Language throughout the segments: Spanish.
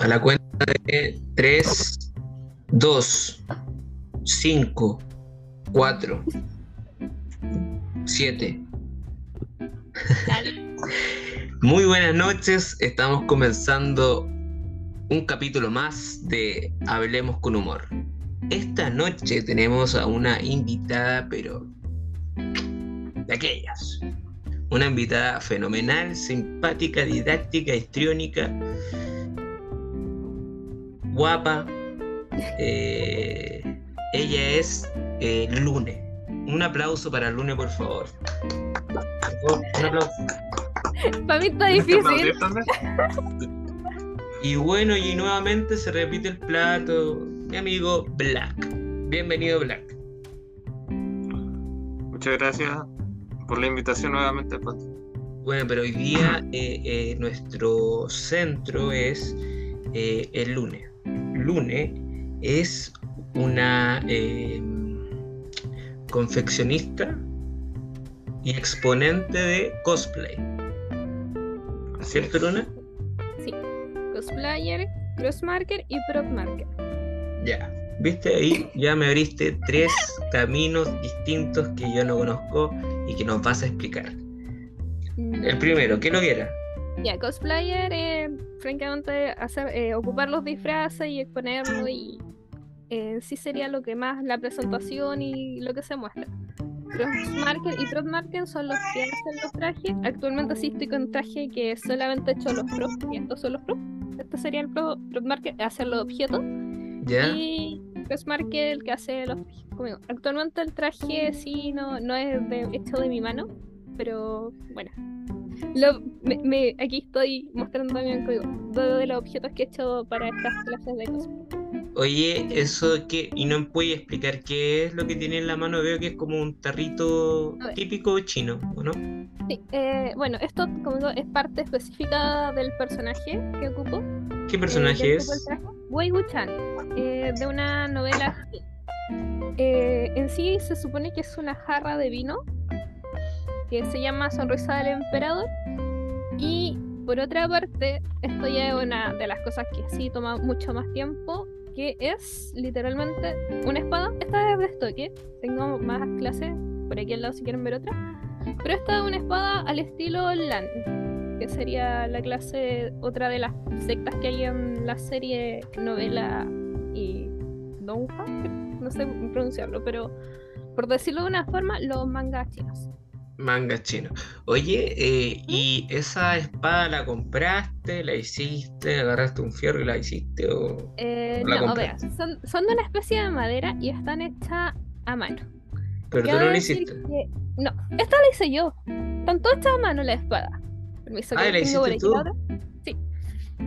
A la cuenta de 3, 2, 5, 4, 7. Muy buenas noches, estamos comenzando un capítulo más de Hablemos con Humor. Esta noche tenemos a una invitada, pero de aquellas. Una invitada fenomenal, simpática, didáctica, histriónica, guapa. Eh, ella es eh, Lune. Un aplauso para Lune, por favor. Un aplauso. Para mí está difícil. Y bueno, y nuevamente se repite el plato. Mi amigo Black. Bienvenido, Black. Muchas gracias por la invitación nuevamente. Bueno, pero hoy día eh, eh, nuestro centro es eh, el lunes. Lune es una confeccionista y exponente de cosplay. ¿Cierto, Luna? Sí, cosplayer, crossmarker y propmarker. Ya, viste ahí, ya me abriste tres caminos distintos que yo no conozco y que nos vas a explicar. El primero, ¿qué lo que era? Ya, cosplayer, eh, francamente, hacer, eh, ocupar los disfraces y exponerlo y eh, sí sería lo que más, la presentación y lo que se muestra. Crossmarker y Propmarker son los que hacen los trajes. Actualmente sí estoy con traje que solamente he hecho los pros, y estos son los pros. Este sería el pro, Propmarker, hacer los objetos. Y Crossmarker el que hace los trajes Actualmente el traje sí no, no es hecho de mi mano, pero bueno. Lo, me, aquí estoy mostrando también código de los objetos que he hecho para estas clases de cosplay. Oye, eso que, y no puede explicar qué es lo que tiene en la mano, veo que es como un tarrito típico chino, no? Sí, eh, bueno, esto como digo, es parte específica del personaje que ocupo. ¿Qué personaje eh, es? Wei Wuchan, eh, de una novela. Eh, en sí se supone que es una jarra de vino que se llama Sonrisa del Emperador. Y por otra parte, esto ya es una de las cosas que sí toma mucho más tiempo que es literalmente una espada. Esta es de estoque. Tengo más clases por aquí al lado si quieren ver otra. Pero esta es una espada al estilo Lan, que sería la clase, otra de las sectas que hay en la serie novela y Donja, no sé pronunciarlo, pero por decirlo de una forma, los mangas chinos. Manga chino. Oye, eh, ¿y esa espada la compraste, la hiciste, agarraste un fierro y la hiciste o, eh, la no, vea, son, son, de una especie de madera y están hechas a mano. Pero tú no la hiciste. No, esta la hice yo. Están todas hechas a mano la espada. Permiso, ah, ¿la hiciste tú? Sí.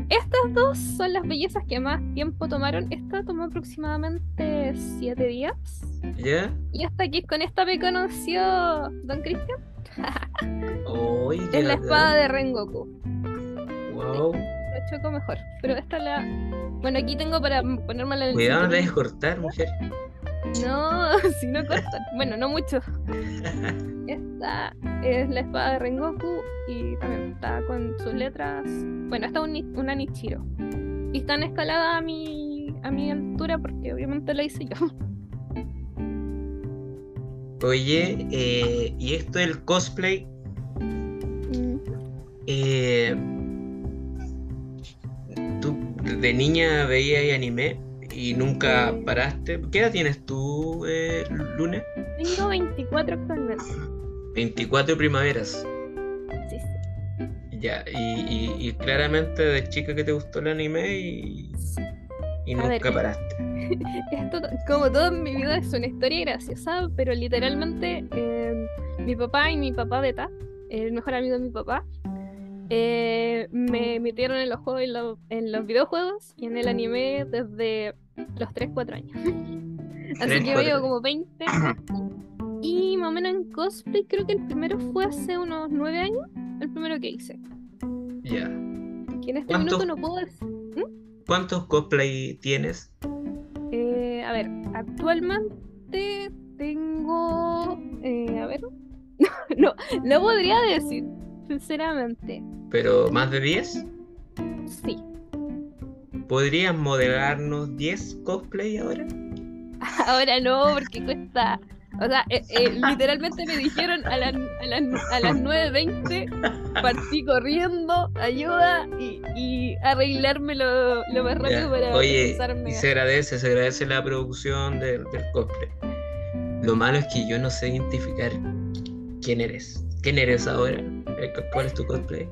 Estas dos son las bellezas que más tiempo tomaron. Esta tomó aproximadamente siete días. ¿Ya? Y hasta aquí con esta me conoció Don Cristian. es la espada de Rengoku. Wow. la choco mejor. Pero esta la. Bueno, aquí tengo para ponerme en el. Cuidado, no te dejes cortar, mujer. No, si no cortan. Bueno, no mucho. Esta es la espada de Rengoku y también está con sus letras. Bueno, esta es una Nichiro. Y está en escalada a mi, a mi altura porque obviamente la hice yo. Oye, eh, ¿y esto del cosplay? Mm. Eh, ¿Tú de niña veías anime y nunca paraste? ¿Qué edad tienes tú, eh, Lune? Tengo 24 actualmente. 24 primaveras. Sí, sí. Ya, y, claramente de chica que te gustó el anime y, y nunca paraste. Esto, como todo en mi vida, es una historia graciosa, pero literalmente em, mi papá y mi papá beta, el mejor amigo de mi papá, eh, me metieron en los juegos en, los videojuegos y en el anime desde los 3-4 años. Así que veo como 20. Y más o menos en cosplay, creo que el primero fue hace unos 9 años, el primero que hice. Ya. Que en este minuto no puedo decir. ¿Mm? ¿Cuántos cosplay tienes? Eh, a ver, actualmente tengo. Eh, a ver. no, no podría decir, sinceramente. ¿Pero más de 10? ¿Podrías modelarnos 10 cosplay ahora? Ahora no, porque cuesta. O sea, eh, eh, literalmente me dijeron a, las a, las- a las 9.20 partí corriendo, ayuda y, y arreglarme lo, lo más rápido Ya. para Oye, y se agradece, se agradece la producción del, del cosplay. Lo malo es que yo no sé identificar quién eres. ¿Quién eres ahora? Cu- ¿Cuál es tu cosplay?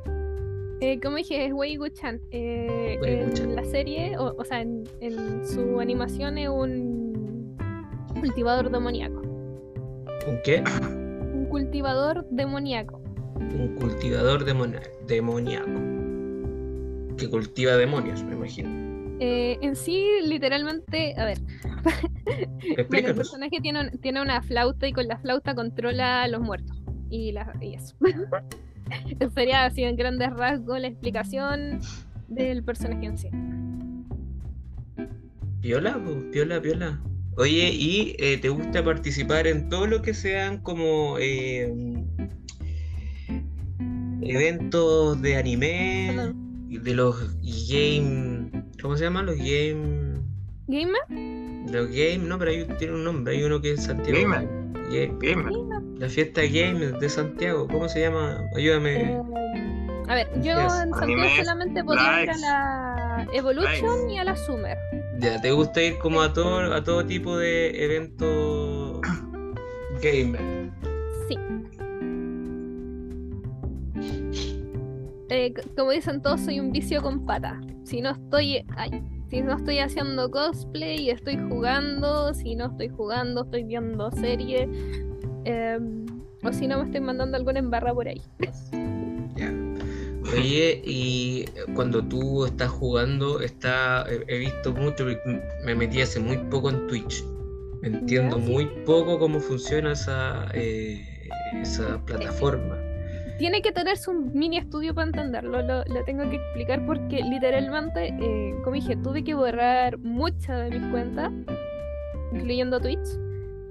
Eh, como dije, es Wei Wuchan. Eh, en la serie, o, o sea, en, en su animación es un cultivador demoníaco. ¿Un qué? Un cultivador demoníaco. Un cultivador demoníaco. Que cultiva demonios, me imagino. Eh, en sí, literalmente, a ver, bueno, el personaje tiene, tiene una flauta y con la flauta controla a los muertos. Y, la, y eso. Sería así en grandes rasgos la explicación del personaje en sí. Viola, pues, viola, viola. Oye, ¿y eh, te gusta participar en todo lo que sean como eh, eventos de anime, de los game, ¿cómo se llaman? Los game, ¿Gamer? los game, no, pero hay, tiene un nombre, hay uno que es Santiago. Gamer. Game- Gamer. la fiesta game de Santiago, ¿cómo se llama? Ayúdame. Eh, a ver, yo Yes. en Santiago solamente podía ir a la Evolution y a la Summer. Ya, ¿te gusta ir como a todo, a todo tipo de eventos gamer? Sí. Eh, como dicen todos, soy un vicio con pata. Si no estoy, ay, si no estoy haciendo cosplay, estoy jugando. Si no estoy jugando, estoy viendo serie. em, o si no, me estoy mandando alguna embarra por ahí. Oye, y cuando tú estás jugando, está, he- visto mucho, me metí hace muy poco en Twitch. Entiendo sí. muy poco cómo funciona esa, eh, esa plataforma. Tiene que tenerse un mini estudio para entenderlo, lo, lo tengo que explicar porque literalmente, eh, como dije, tuve que borrar muchas de mis cuentas, incluyendo Twitch.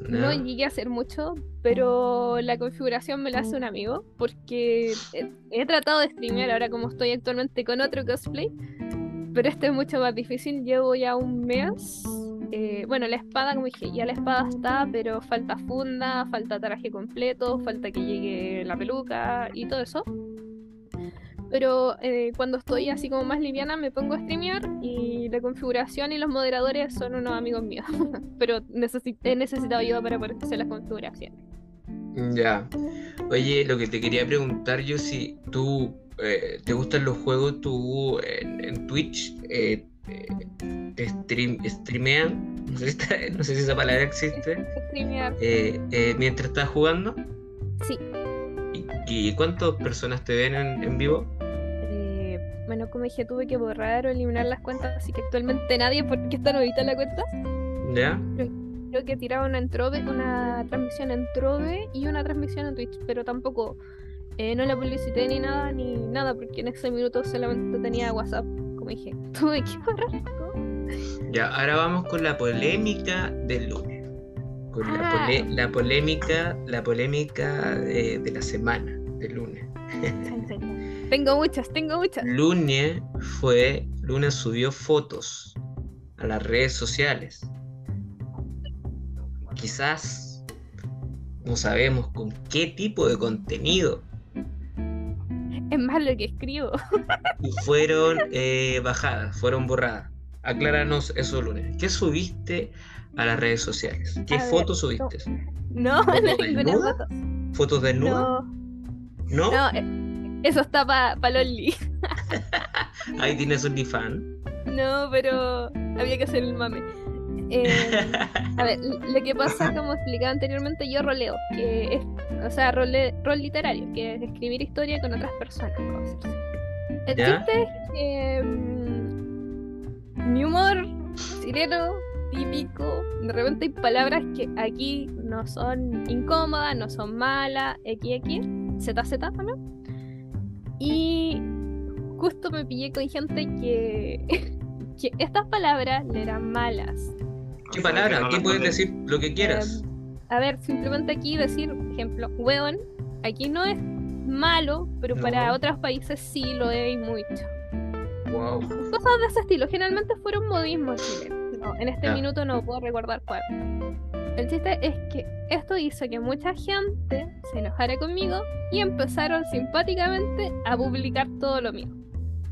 No llegué a hacer mucho, pero la configuración me la hace un amigo, porque he, he tratado de streamear ahora como estoy actualmente con otro cosplay, pero este es mucho más difícil, llevo ya un mes. Eh, bueno, la espada, como dije, ya la espada está, pero falta funda, falta traje completo, falta que llegue la peluca y todo eso. Pero eh, cuando estoy así como más liviana me pongo a streamear y la configuración y los moderadores son unos amigos míos. Pero he necesitado ayuda para poder hacer las configuraciones. Ya. Oye, lo que te quería preguntar yo, si tú eh, te gustan los juegos, tú en, en Twitch eh, eh, te stream, streamean, no sé, si está- no sé si esa palabra existe, eh, eh, mientras estás jugando. sí. ¿Y, y cuántas personas te ven en, en vivo? Eh, bueno, como dije, tuve que borrar o eliminar las cuentas, así que actualmente nadie, porque está nuevita la cuenta. ¿Ya? Creo que tiraba una en Trove, una transmisión en Trove y una transmisión en Twitch, pero tampoco eh, no la publicité ni nada, ni nada, porque en ese minuto solamente tenía WhatsApp, como dije. Tuve que todo. Ya, ahora vamos con la polémica del lunes. Con la, Ah. pole- la polémica, la polémica de la semana, del lunes. Tengo muchas, tengo muchas. Lunes fue, Lunes subió fotos a las redes sociales. Quizás no sabemos con qué tipo de contenido Es más lo que escribo. y fueron eh, bajadas, fueron borradas. Acláranos eso lunes. ¿Qué subiste a las redes sociales? ¿Qué A ver, fotos subiste? No, ¿Foto no ninguna foto. ¿Fotos desnudas? No, ¿No? no, eh, eso está para pa Loli. Ahí tienes un fan. No, pero había que hacer el mame. Eh, a ver, lo que pasa, como explicaba anteriormente, yo roleo, que es, o sea, role- rol literario, que es escribir historia con otras personas, decirse. El chiste es que mm, mi humor chileno, típico, de repente hay palabras que aquí no son incómodas, no son malas, XX, ZZ también. Y justo me pillé con gente que, que estas palabras le eran malas. ¿Qué palabra? Aquí puedes decir lo que quieras. Em, a ver, simplemente aquí decir, por ejemplo, weón, aquí no es malo, pero para No. otros países sí lo es mucho. Wow. Cosas de ese estilo. Generalmente fueron modismos chilenos. No, en este minuto no puedo recordar cuál. El chiste es que esto hizo que mucha gente se enojara conmigo y empezaron simpáticamente a publicar todo lo mío.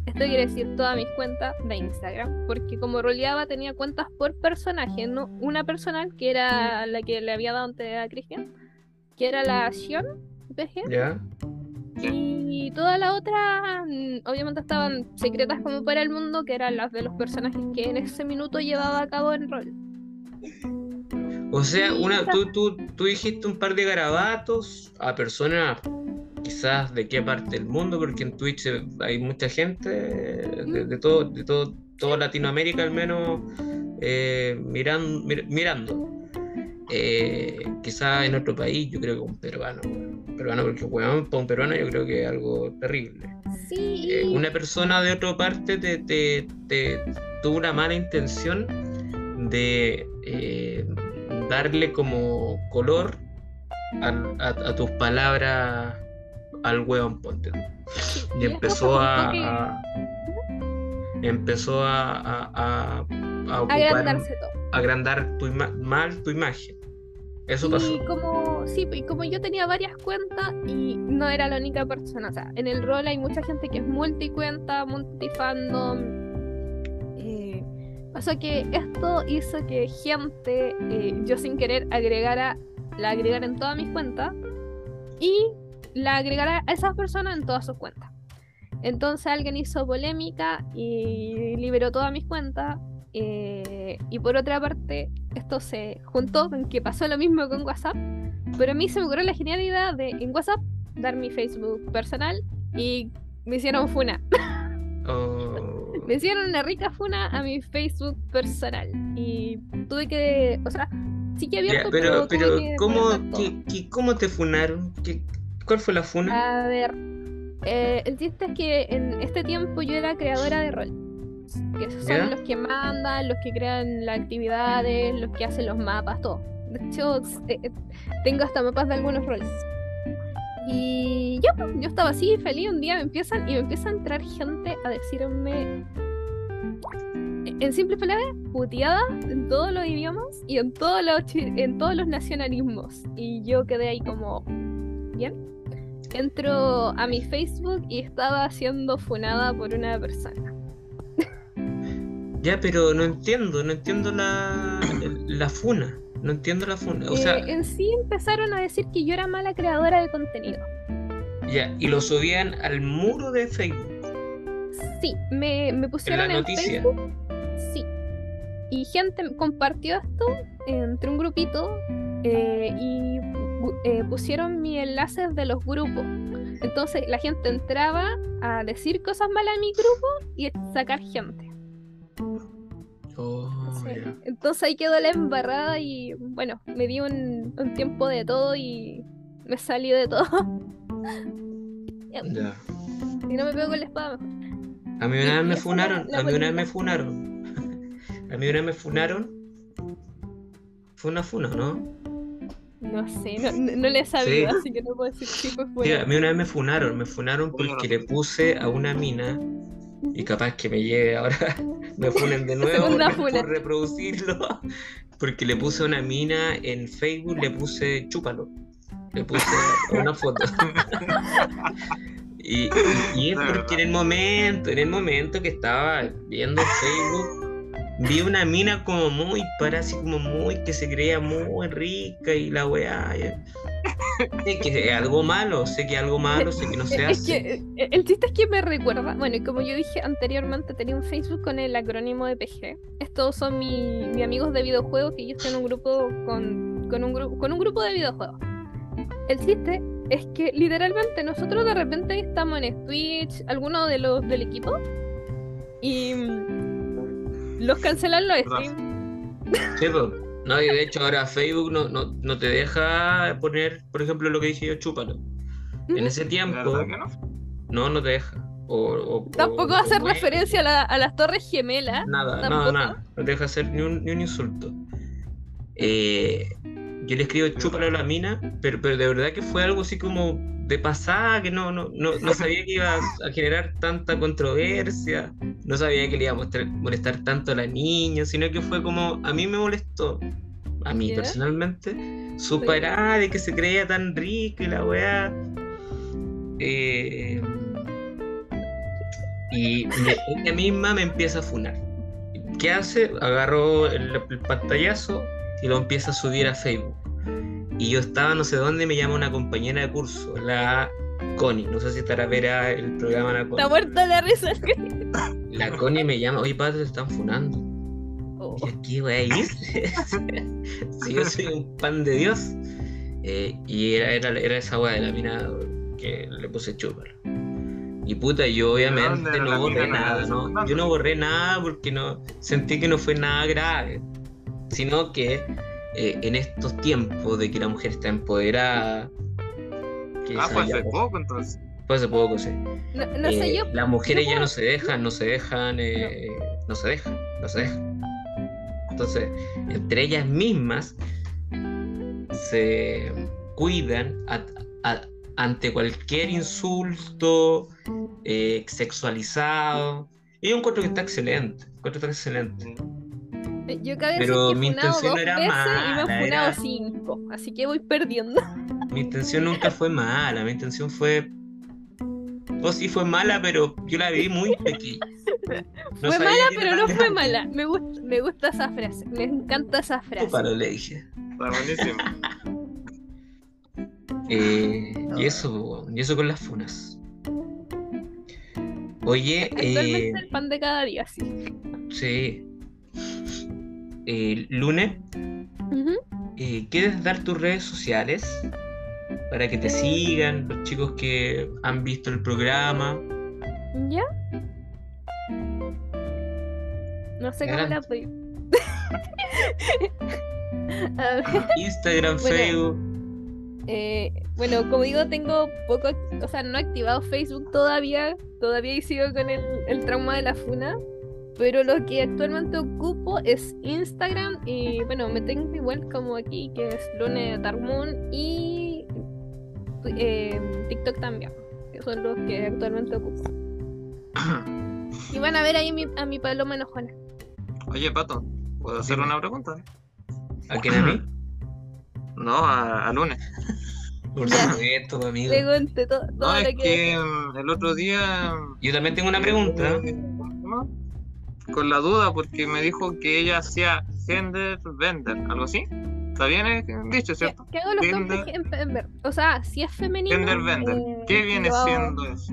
Esto quiere decir todas mis cuentas de Instagram, porque como roleaba tenía cuentas por personaje, no una personal que era la que le había dado antes a Cristian, que era la Sion PG, y todas las otras mm, obviamente estaban secretas como para el mundo, que eran las de los personajes que en ese minuto llevaba a cabo el rol. O sea, una, tú, tú, tú dijiste un par de garabatos a personas quizás de qué parte del mundo, porque en Twitch hay mucha gente de, de todo, de todo, toda Latinoamérica al menos eh, miran- mir- mirando. Eh, quizás en otro país, yo creo que un peruano, peruano, porque weón, para un peruano yo creo que es algo terrible. Sí, Eh, una persona de otra parte te, te- te tuvo una mala intención de darle como color a tus palabras al hueón ponte. Y empezó a, a- empezó a, a, a- a ocupar- agrandarse todo. agrandar tu mal tu imagen. Eso Y pasó. como, sí, y como yo tenía varias cuentas y no era la única persona, o sea, en el rol hay mucha gente que es multicuenta, multifandom. Eh, pasó que esto hizo que gente, eh, yo sin querer, agregara, la agregara en todas mis cuentas y la agregara a esas personas en todas sus cuentas. Entonces alguien hizo polémica y liberó todas mis cuentas. eh, y por otra parte, esto se juntó con que pasó lo mismo con WhatsApp. Pero a mí se me ocurrió la genial idea de en WhatsApp dar mi Facebook personal y me hicieron funa. Oh, Me hicieron una rica funa a mi Facebook personal. Y tuve que. O sea, sí que ya, abierto, pero, pero que ¿cómo, qué- ¿cómo te funaron? ¿Qué- ¿Cuál fue la funa? A ver, eh, el chiste es que en este tiempo yo era creadora de rol. Que son ¿Ya? los que mandan, los que crean las actividades, los que hacen los mapas, todo. De hecho, eh, eh, tengo hasta mapas de algunos roles. Y yo, pues, yo estaba así, feliz, un día me empiezan y me empieza a entrar gente a decirme, en simples palabras, puteadas en todos los idiomas y en todos los, en todos los nacionalismos. Y yo quedé ahí como, ¿bien? Entro a mi Facebook y estaba siendo funada por una persona. Ya, pero no entiendo, no entiendo la, la funa. No entiendo la funa. O sea, Eh, en sí empezaron a decir que yo era mala creadora de contenido. ya, y lo subían al muro de Facebook. Sí, me, me pusieron en, noticia. Facebook. Sí. Y gente compartió esto entre un grupito eh, y eh, pusieron mis enlaces de los grupos. Entonces la gente entraba a decir cosas malas en mi grupo y a sacar gente. Oh. Entonces ahí quedó la embarrada y bueno, me di un, un tiempo de todo y me salí de todo. Si no me pego con la espada. A mí Y- una vez y me funaron, a mí una vez me funaron. A mí una vez me funaron. Fue una funa, ¿no? No sé, no, no, le he sabido, Sí. así que no puedo decir si fue Sí, fuera. a mí una vez me funaron, me funaron porque le puse a una mina y capaz que me lleve ahora, me funen de nuevo por, funa. por reproducirlo, porque le puse a una mina en Facebook, le puse chúpalo, le puse una foto. Y, y- y es porque en el momento, en el momento que estaba viendo Facebook, vi una mina como muy, para así como muy, que se creía muy rica y la weá. Sé que es algo malo, sé que es algo malo, sé que no se Es hace. que eh, el chiste es que me recuerda, bueno, y como yo dije anteriormente, tenía un Facebook con el acrónimo de PG. Estos son mi- mis amigos de videojuegos que yo estoy en un grupo con, con un, gru- con un grupo de videojuegos. El chiste es que literalmente nosotros de repente estamos en Twitch, algunos de los del equipo, y los cancelan los streams. Sí, po. No, y de hecho ahora Facebook no, no, no te deja poner, por ejemplo, lo que dije yo, chúpalo. En ese ¿De tiempo, no? no, no te deja. O, o- Tampoco o- hacer o- referencia a, la- a las torres gemelas. Nada, nada, nada. No te deja hacer ni un, ni un insulto. Eh, yo le escribo chúpalo a la mina, pero, pero de verdad que fue algo así como de pasada, que no, no, no, no sabía que iba a generar tanta controversia, no sabía que le iba a mostrar- molestar tanto a la niña, sino que fue como, a mí me molestó, a mí personalmente, su parada de que se creía tan rica y la weá. Eh, y me- ella misma me empieza a funar. ¿Qué hace? Agarró el, el pantallazo y lo empieza a subir a Facebook. Y yo estaba no sé dónde, me llama una compañera de curso, la Connie. No sé si estará verá el programa la Está Connie. muerta la risa. La Connie me llama, oye, padre, te están funando. Oh, ¿Y aquí voy a ir? si yo soy un pan de Dios. Eh, y era, era, era esa weá de la mina que le puse chúpalo. Y puta, yo obviamente ¿Dónde era no borré nada, ¿no? Yo no borré nada porque no sentí que no fue nada grave. Sino que eh, en estos tiempos de que la mujer está empoderada. que Ah, ya- hace poco entonces. fue hace poco, sí. no, no sé Eh, yo. Las mujeres yo ya no se dejan, no se dejan, eh, no se dejan, no se dejan. Entonces, entre ellas mismas se cuidan a- a- ante cualquier insulto eh, sexualizado. Y yo encuentro que está excelente, encuentro que está excelente. Yo cada vez pero que he mi funado intención dos era veces y me han funado era- cinco. Así que voy perdiendo. Mi intención nunca fue mala, mi intención fue... O sí fue mala, pero yo la viví muy pequeña. No fue mala, pero no fue mala. Me gusta, me gusta esa frase. Me encanta esa frase. Chúpalo, le dije. Está buenísimo. Eh, y eso, y eso con las funas. Oye, Actualmente eh, el pan de cada día, sí. sí. Eh, eh, ¿quieres dar tus redes sociales para que te sigan los chicos que han visto el programa? ¿Ya? No sé cómo la voy. A ver, Instagram, Bueno. Facebook. eh, bueno, como digo, tengo poco, o sea, no he activado Facebook todavía, todavía sigo con el, el trauma de la funa, pero lo que actualmente ocupo es Instagram y bueno, me tengo igual como aquí, que es Lune Darmoon y eh, TikTok también, que son los que actualmente ocupo. Y van a ver ahí mi- a mi paloma enojona. Oye, Pato, ¿puedo hacer una pregunta? ¿A quién a mí? No, a, a lunes. Por supuesto, amigo. Pregunte to- todo No, lo es que... que mm, el otro día. Yo también tengo una pregunta. Con la duda, porque me dijo que ella hacía gender vender, algo así. ¿Está bien eh, dicho, ¿Qué, cierto? qué hago los Gender-? O sea, si es femenino. Gender vender. eh, ¿Qué viene hago- siendo eso?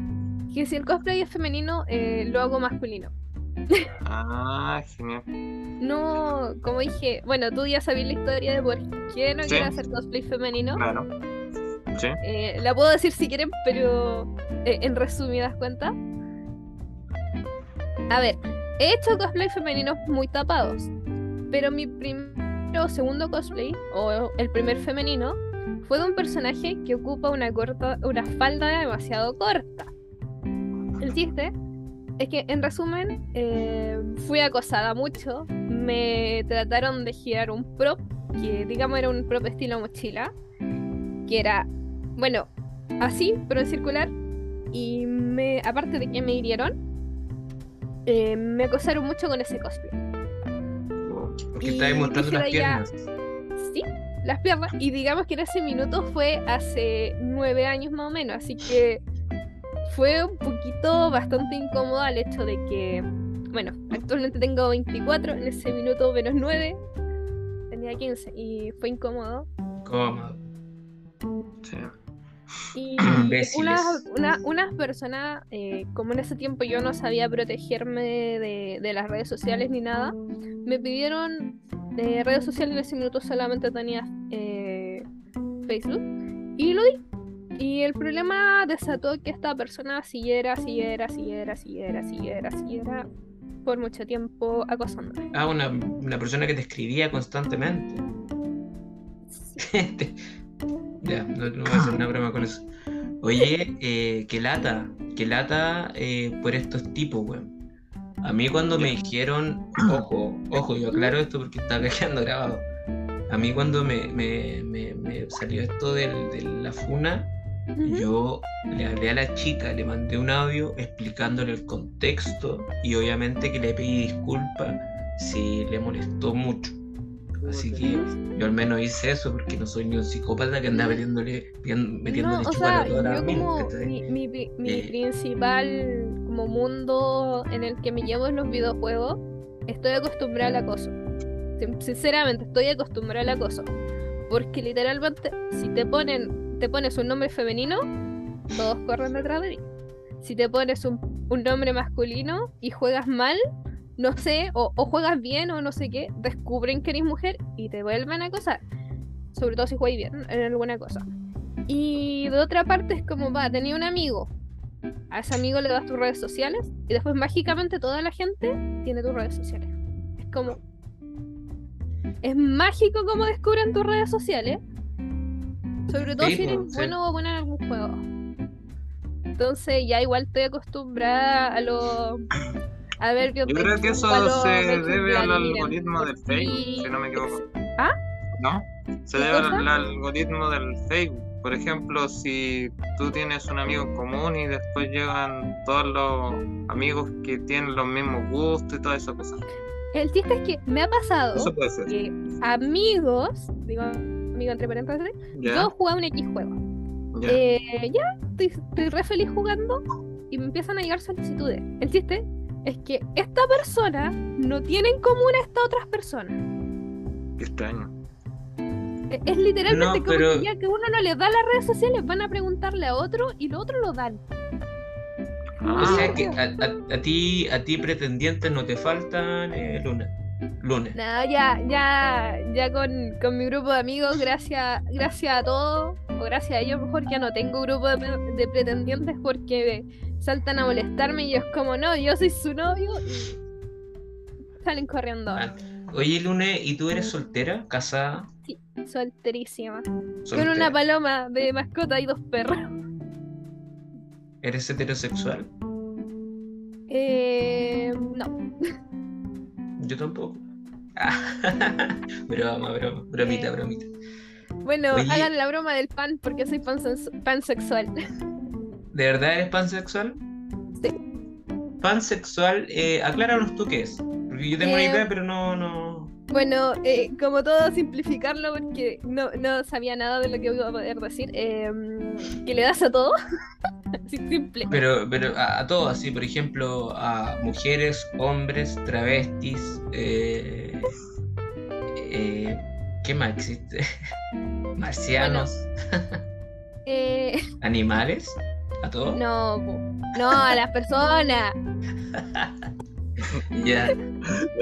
Que si el cosplay es femenino, eh, lo hago masculino. Ah, genial. No, como dije, bueno, tú ya sabías la historia de por qué no Sí. quiero hacer cosplay femenino. Claro. Sí. Eh, la puedo decir si quieren, pero eh, en resumidas cuentas. A ver, he hecho cosplay femeninos muy tapados, pero mi primero o segundo cosplay, o el primer femenino, fue de un personaje que ocupa una, corta, una falda demasiado corta. El chiste es que, en resumen, eh, fui acosada mucho, me trataron de girar un prop, que digamos era un prop estilo mochila, que era bueno, así, pero en circular. Y me, aparte de que me hirieron, eh, me acosaron mucho con ese cosplay. Porque estáis mostrando las dije, ya, piernas. Sí, las piernas. Y digamos que en ese minuto fue hace nueve años más o menos. Así que fue un poquito bastante incómodo el hecho de que, bueno, actualmente tengo 24, en ese minuto menos 9, tenía 15 y fue incómodo. Cómodo. Sí. Y unas, una- unas personas, eh, como en ese tiempo yo no sabía protegerme de, de las redes sociales ni nada, me pidieron eh, redes sociales en ese minuto solamente tenía eh, Facebook y lo di. Y el problema desató que esta persona siguiera, siguiera, siguiera, siguiera, siguiera, siguiera por mucho tiempo acosándome. Ah, una, una persona que te escribía constantemente. ya, no, no voy a hacer una broma con eso. Oye, eh, qué lata, qué lata eh, por estos tipos, weón. A mí cuando me dijeron, ojo, ojo, yo aclaro esto porque está quedando grabado. A mí cuando me, me- me- me salió esto del- de la funa. Yo le hablé a la chica, le mandé un audio explicándole el contexto y obviamente que le pedí disculpas si le molestó mucho. Así que yo al menos hice eso porque no soy ni un psicópata que anda metiéndole, metiéndole No, o chupada sea, a todas las yo como mi, mi, mi Eh. principal como mundo en el que me llevo en los videojuegos, estoy acostumbrada al acoso. Sin- Sinceramente, estoy acostumbrada al acoso. Porque literalmente, si te ponen, te pones un nombre femenino, todos corren detrás de ti. Si te pones un, un nombre masculino y juegas mal, no sé, o, o juegas bien o no sé qué, descubren que eres mujer y te vuelven a acosar. Sobre todo si juegas bien en alguna cosa. Y de otra parte es como, va, tenía un amigo. A ese amigo le das tus redes sociales y después mágicamente toda la gente tiene tus redes sociales. Es como... Es mágico como descubren tus redes sociales. Sobre todo Sí, si eres pues, sí. bueno o buena en algún juego. Entonces ya igual estoy acostumbrada a lo... A ver, Yo creo que eso se debe al algoritmo del Facebook, si no me equivoco. ¿Ah? ¿No? Se ¿Qué debe cosa? al algoritmo del Facebook. Por ejemplo, si tú tienes un amigo en común y después llegan todos los amigos que tienen los mismos gustos y todas esas cosas. El chiste es que me ha pasado Eso puede ser. que amigos, digo amigo entre paréntesis, ¿Ya? yo jugaba un X juego. ¿Ya? Eh, ya, estoy, estoy re feliz jugando y me empiezan a llegar solicitudes. El chiste es que esta persona no tiene en común a estas otras personas. Qué extraño. E- Es literalmente No, como pero- que ya que uno no les da las redes sociales, van a preguntarle a otro y los otros lo dan. O Ah, sea que a, a- a ti, a ti pretendientes no te faltan, eh, Luna. Luna. No, ya, ya, ya con, con mi grupo de amigos, gracias, gracias a todos, o gracias a ellos mejor, ya no tengo grupo de pretendientes porque saltan a molestarme y yo es como, no, yo soy su novio salen corriendo. Ah, Oye, Luna, ¿y tú eres soltera? ¿Casada? Solterísima. Con una paloma de mascota y dos perros. ¿Eres heterosexual? Eh, no. Yo tampoco. Broma, broma, bromita, Eh. bromita. Bueno, Oye. hagan la broma del pan porque soy pansexual. ¿De verdad eres pansexual? Sí. Pansexual, eh, acláranos tú qué es. Porque yo tengo una Eh, idea, pero no, no. Bueno, eh, como todo, simplificarlo porque no, no sabía nada de lo que iba a poder decir. eh, que le das a todo. Así simple. Pero, pero a, a todo, así, por ejemplo, a mujeres, hombres, travestis, eh, eh, ¿qué más existe? Marcianos, animales, a no, no, a las personas. Ya.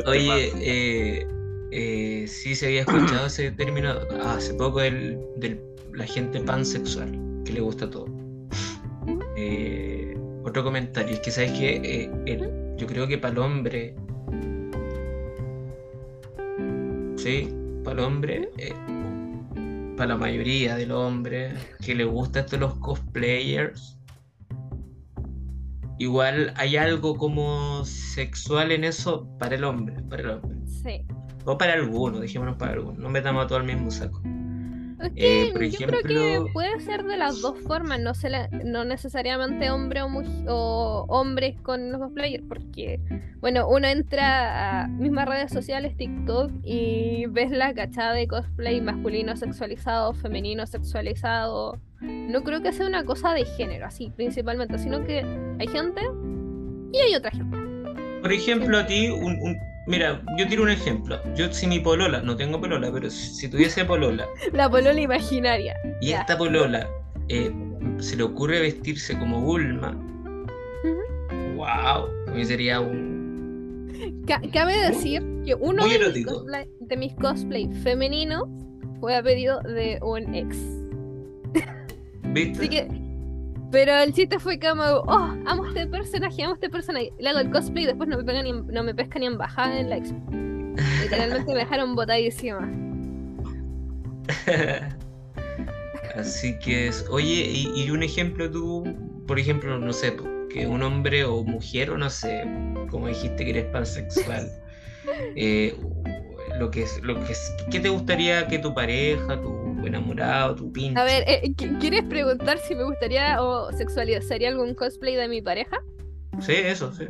Oye, eh, eh, sí se había escuchado ese término hace poco del, del- la gente pansexual, que le gusta todo. Eh, otro comentario, es que sabes que yo creo que para el hombre, sí, para el hombre, eh, para la mayoría de los hombres que le gusta esto de los cosplayers, igual hay algo como sexual en eso para el hombre, para el hombre. Sí. O para algunos, dejémonos para algunos, no metamos a todo al mismo saco. Es que Eh, por yo creo que puede ser de las dos formas, no, se la- no necesariamente hombre o, muj- o hombres con los cosplayers, porque, bueno, uno entra a mismas redes sociales, TikTok, y ves la cachada de cosplay masculino sexualizado, femenino sexualizado. No creo que sea una cosa de género, así, principalmente, sino que hay gente y hay otra gente. Por ejemplo, a ti, un, un- mira, yo tiro un ejemplo. Yo, si mi polola, no tengo polola, pero si, si tuviese polola, La polola imaginaria. y Ya. esta polola eh, se le ocurre vestirse como Bulma, wow, a mí sería un. Ca- cabe decir que uno de mis, cosplay, de mis cosplay femeninos fue a pedido de un ex. ¿Viste? Así que. Pero el chiste fue como, oh, amo este personaje, amo este personaje. Le hago el cosplay y después no me, pega ni en- no me pesca ni en bajada en la expo. Literalmente me dejaron botadísima. Así que es. Oye, y, y un ejemplo tú, por ejemplo, no sé, que un hombre o mujer, o no sé, como dijiste que eres pansexual. eh, lo que es, lo que es, ¿qué te gustaría que tu pareja, tu tu enamorado, tu pinche. A ver, eh, ¿qu- ¿quieres preguntar si me gustaría o sexualizaría algún cosplay de mi pareja? Sí, eso, sí.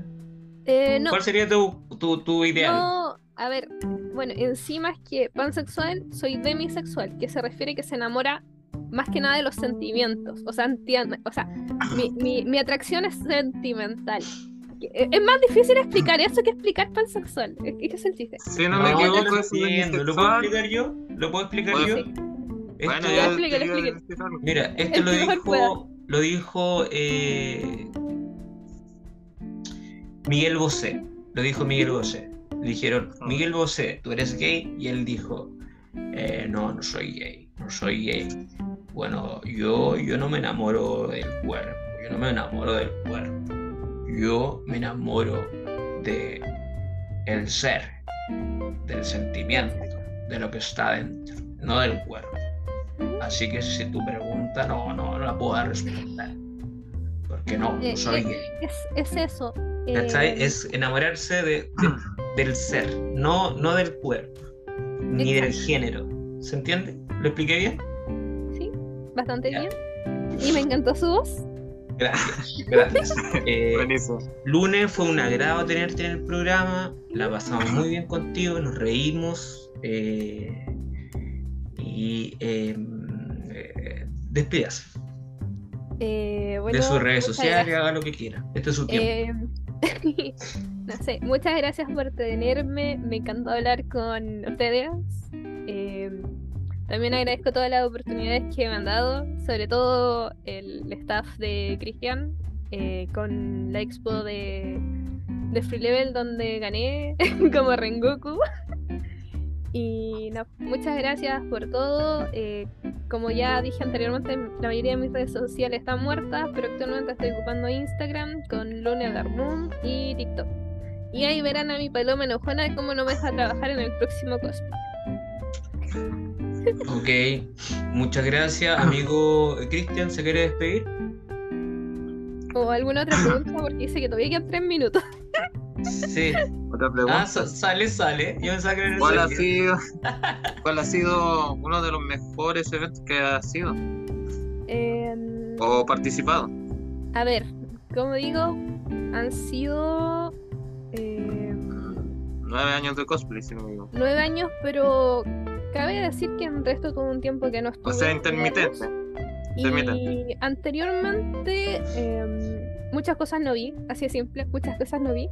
Eh, no, ¿Cuál sería tu, tu, tu ideal? no, a ver, bueno, encima es que pansexual soy demisexual, que se refiere que se enamora más que nada de los sentimientos, o sea, entiende, o sea, mi, mi, mi atracción es sentimental. Eh, Es más difícil explicar eso que explicar pansexual. ¿Qué qué es el chiste? Si no, me equivoco, lo entiendo. ¿Lo puedo explicar yo? ¿Lo puedo explicar yo? Sí. Bueno, Esto- algo. Mira, esto lo dijo, lo dijo eh, Miguel Bosé. Lo dijo Miguel Bosé. Le dijeron, Ah. Miguel Bosé, ¿tú eres gay? Y él dijo, "Eh, no, no soy gay, no soy gay. Bueno, yo, yo no me enamoro del cuerpo, yo no me enamoro del cuerpo. Yo me enamoro de el ser, del sentimiento, de lo que está dentro, no del cuerpo. Así que si tu pregunta no, no, no la puedo responder. Porque no, no soy eh, gay. Es, es eso. eh, ¿Cachai? Es enamorarse de, de- del ser, no, no del cuerpo, ni del género. ¿Se entiende? ¿Lo expliqué bien? Sí, bastante Ya. bien. Y me encantó su voz. Gracias, gracias. Eh, Buenísimo. lunes fue un agrado tenerte en el programa, la pasamos muy bien contigo, nos reímos eh, y eh, despídase Eh, bueno, de sus redes sociales, gracias. haga lo que quiera. Este es su tiempo. Eh, no sé, muchas gracias por tenerme. Me encantó hablar con ustedes. Eh, también agradezco todas las oportunidades que me han dado, sobre todo el staff de Cristian, eh, con la expo de, de Free Level donde gané como Rengoku. Y no, muchas gracias por todo. Eh, como ya dije anteriormente, la mayoría de mis redes sociales están muertas, pero actualmente estoy ocupando Instagram con Luna Moon y TikTok. Y ahí verán a mi paloma enojona cómo no me deja trabajar en el próximo cosplay. Ok, muchas gracias, amigo Cristian. ¿Se quiere despedir? O alguna otra pregunta, porque dice que todavía quedan tres minutos. Sí. Otra Ah, pregunta. sa- sale, sale. Yo era ¿Cuál ha sido, ¿Cuál ha sido uno de los mejores eventos que ha sido Em, o participado? a ver, como digo, han sido em, Nueve años de cosplay, si no me equivoco. nueve años, pero cabe decir que en resto tuvo un tiempo que no estuve. O sea, en intermitente. Intermitente. Y anteriormente em, muchas cosas no vi, así de simple, muchas cosas no vi,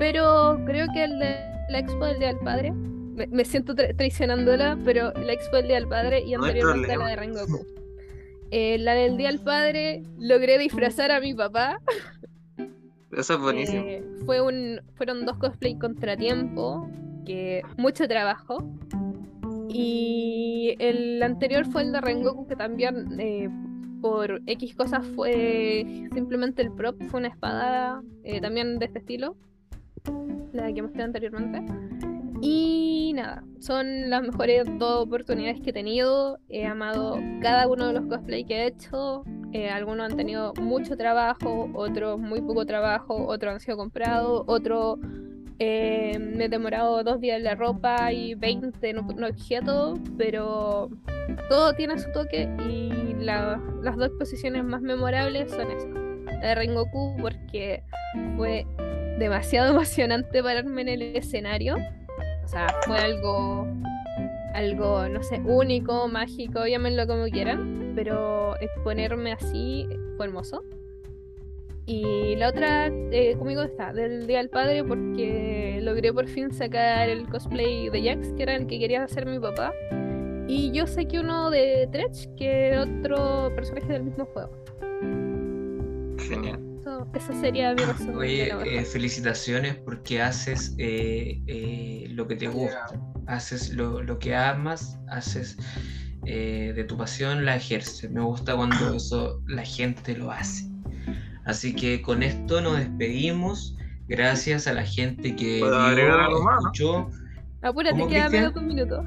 pero creo que el de la expo del Día del Padre, me, me siento tra- traicionándola, pero la expo del Día del Padre y No anteriormente la de. Rengoku. Eh, la del Día del Padre logré disfrazar a mi papá. Eso es buenísimo. Eh, fue un, fueron dos cosplay contratiempo, que mucho trabajo. Y el anterior fue el de Rengoku, que también eh, por X cosas fue simplemente el prop, fue una espada eh, también de este estilo, la que mostré anteriormente. Y nada, son las mejores dos oportunidades que he tenido. He amado cada uno de los cosplay que he hecho. Eh, algunos han tenido mucho trabajo, otros muy poco trabajo, otros han sido comprados, otros eh, me he demorado dos días en la ropa y 20 en un objeto, pero todo tiene su toque y la- las dos posiciones más memorables son esas. La de Rengoku porque fue demasiado emocionante pararme en el escenario. O sea, fue algo, algo, no sé, único, mágico, llámenlo como quieran, pero exponerme así fue hermoso. Y la otra, eh, conmigo está, del Día del Padre, porque logré por fin sacar el cosplay de Jax, que era el que quería hacer mi papá. Y yo saqué uno de Tretch, que otro personaje del mismo juego. Genial. Eso, eso sería mi resumen. Oye, eh, felicitaciones porque haces eh, eh, lo que te gusta, haces lo, lo que amas, haces eh, de tu pasión, la ejerces. Me gusta cuando eso la gente lo hace. Así que con esto nos despedimos. Gracias a la gente que ¿Puedo vio, agregar algo más, no? Apúrate, ¿cómo, queda menos de un minuto.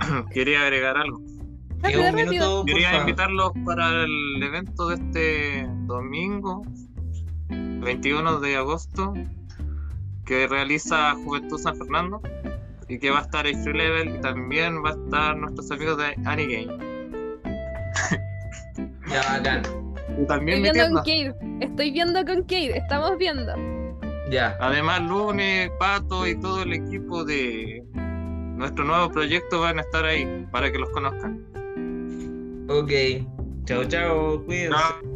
Quería agregar algo. Quería invitarlos para el evento de este domingo, 21 de agosto, que realiza Juventud San Fernando y que va a estar Free Level y también va a estar nuestros amigos de Anigame. Ya, bacán. Y también Estoy viendo con Kate. Estoy viendo con Kate. Estamos viendo. Ya. Además, Lunes, Pato y todo el equipo de nuestro nuevo proyecto van a estar ahí para que los conozcan. Ok. Chao, chao. Cuídense. Chao.